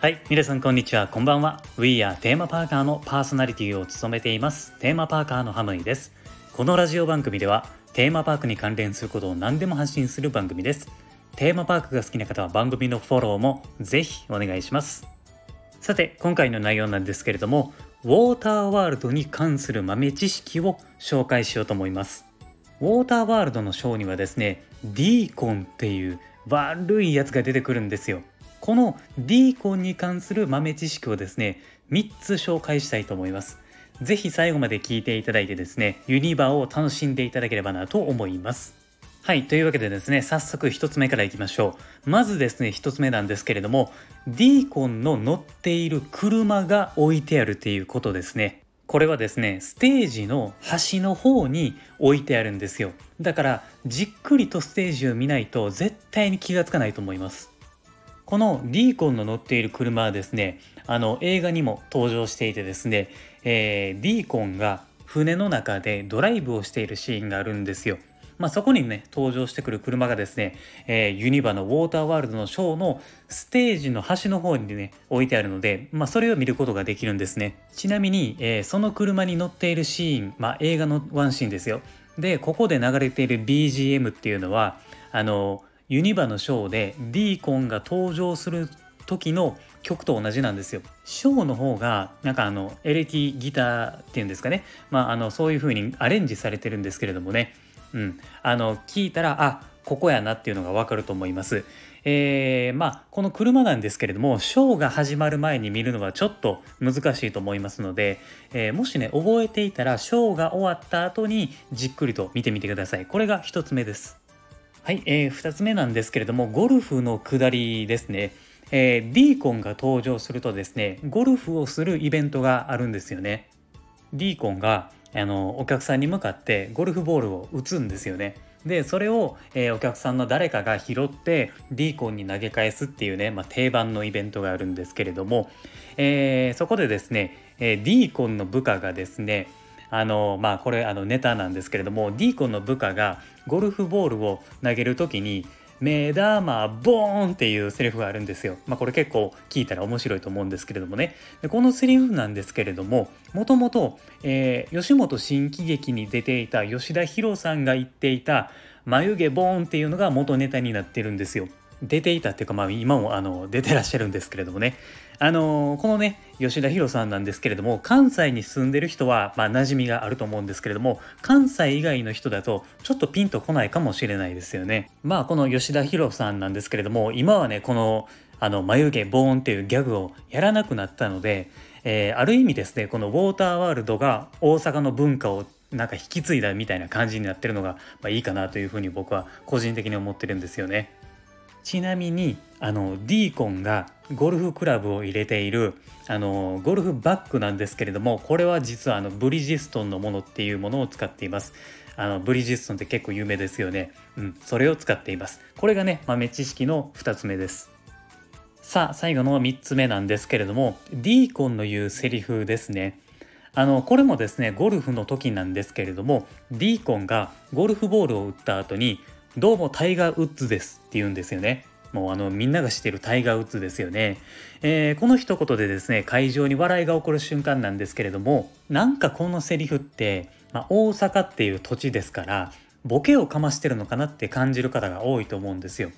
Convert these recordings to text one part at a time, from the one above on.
はい皆さんこんにちは。こんばんは。We are テーマパーカーのパーソナリティを務めています。テーマパーカーのハムイです。このラジオ番組ではテーマパークに関連することを何でも発信する番組です。テーマパークが好きな方は番組のフォローもぜひお願いします。さて今回の内容なんですけれどもウォーターワールドに関する豆知識を紹介しようと思います。ウォーターワールドのショーにはですねディーコンっていう悪いやつが出てくるんですよ。このディーコンに関する豆知識をですね3つ紹介したいと思います。ぜひ最後まで聞いていただいてですねユニバーを楽しんでいただければなと思います。はいというわけでですね早速1つ目からいきましょう。まずですね1つ目なんですけれどもディーコンの乗っている車が置いてあるっていうことですね。これはですねステージの端の方に置いてあるんですよだからじっくりとステージを見ないと絶対に気がつかないと思いますこのディーコンの乗っている車はですねあの映画にも登場していてですね、えー、ディーコンが船の中でドライブをしているシーンがあるんですよ。まあ、そこにね登場してくる車がですね、えー、ユニバのウォーターワールドのショーのステージの端の方にね置いてあるので、まあ、それを見ることができるんですね。ちなみに、えー、その車に乗っているシーン、まあ、映画のワンシーンですよ。でここで流れている BGM っていうのはあのユニバのショーでディーコンが登場する時の曲と同じなんですよ。ショーの方がなんかあのエレキギターっていうんですかね、まあ、あのそういう風にアレンジされてるんですけれどもね、うん、あの聞いたらあここやなっていうのがわかると思います。えー、まあこの車なんですけれどもショーが始まる前に見るのはちょっと難しいと思いますので、えー、もしね覚えていたらショーが終わった後にじっくりと見てみてください。これが1つ目です。はい、えー、2つ目なんですけれどもゴルフの下りですね、えー、ディーコンが登場するとですねゴルフをするイベントがあるんですよねディーコンがあのお客さんに向かってゴルフボールを打つんですよね。でそれを、えー、お客さんの誰かが拾ってディーコンに投げ返すっていうね、まあ、定番のイベントがあるんですけれども、えー、そこでですね、えー、ディーコンの部下がですねあのまあこれあのネタなんですけれどもディーコンの部下がゴルフボールを投げる時に目玉ボーンっていうセリフがあるんですよ。まあこれ結構聞いたら面白いと思うんですけれどもね。でこのセリフなんですけれども、もともと、え、吉本新喜劇に出ていた吉田博さんが言っていた眉毛ボーンっていうのが元ネタになってるんですよ。出ていたっていうか、まあ、今もあの出てらっしゃるんですけれどもねあのこのね吉田博さんなんですけれども関西に住んでる人は、まあ、馴染みがあると思うんですけれども関西以外の人だとちょっとピンとこないかもしれないですよねまあこの吉田博さんなんですけれども今はねこのあの眉毛ボーンっていうギャグをやらなくなったので、えー、ある意味ですねこのウォーターワールドが大阪の文化をなんか引き継いだみたいな感じになってるのが、まあ、いいかなというふうに僕は個人的に思ってるんですよね。ちなみにあのディーコンがゴルフクラブを入れているあのゴルフバッグなんですけれどもこれは実はあのブリヂストンのものっていうものを使っています。あのブリヂストンって結構有名ですよね。うんそれを使っています。これがね豆知識の2つ目です。さあ最後の3つ目なんですけれどもディーコンの言うセリフですね。あのこれもですねゴルフの時なんですけれどもディーコンがゴルフボールを打った後にどうもタイガー・ウッズですって言うんですよね。もうあのみんなが知ってるタイガー・ウッズですよね。えー、この一言でですね会場に笑いが起こる瞬間なんですけれどもなんかこのセリフって、まあ、大阪っていう土地ですからボケをかましてるのかなって感じる方が多いと思うんですよ。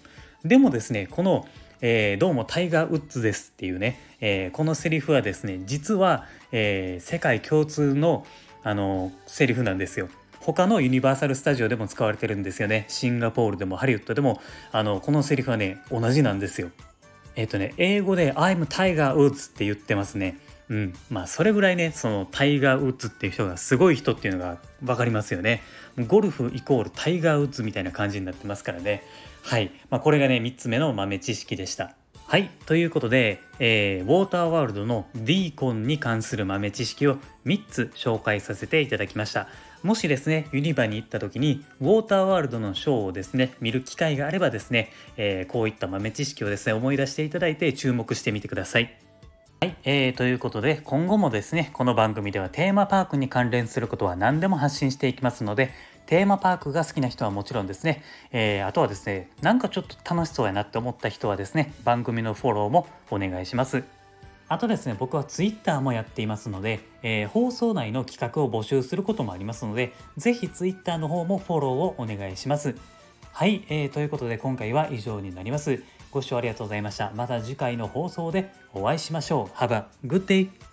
でもですねこの、えー、どうもタイガー・ウッズですっていうね、えー、このセリフはですね実は、え世界共通のあのセリフなんですよ。他のユニバーサル・スタジオでも使われてるんですよね。シンガポールでもハリウッドでも。あのこのセリフはね同じなんですよ。えっ、ー、とね英語で「I'm Tiger Woods」って言ってますね。うん。まあそれぐらいねそのタイガー・ウッズっていう人がすごい人っていうのが分かりますよね。ゴルフイコールタイガー・ウッズみたいな感じになってますからね。はい、まあ、これがね3つ目の豆知識でした。はい。ということで、えー、ウォーターワールドのディーコンに関する豆知識を3つ紹介させていただきました。もしですね、ユニバに行った時に、ウォーターワールドのショーをですね、見る機会があればですね、えー、こういった豆知識をですね、思い出していただいて注目してみてください。はい、えー、ということで今後もですねこの番組ではテーマパークに関連することは何でも発信していきますのでテーマパークが好きな人はもちろんですね、えー、あとはですねなんかちょっと楽しそうやなって思った人はですね番組のフォローもお願いしますあとですね僕は Twitter もやっていますので、えー、放送内の企画を募集することもありますのでぜひ Twitter の方もフォローをお願いします。はい、えー、ということで今回は以上になります。ご視聴ありがとうございました。また次回の放送でお会いしましょう。Have a good day!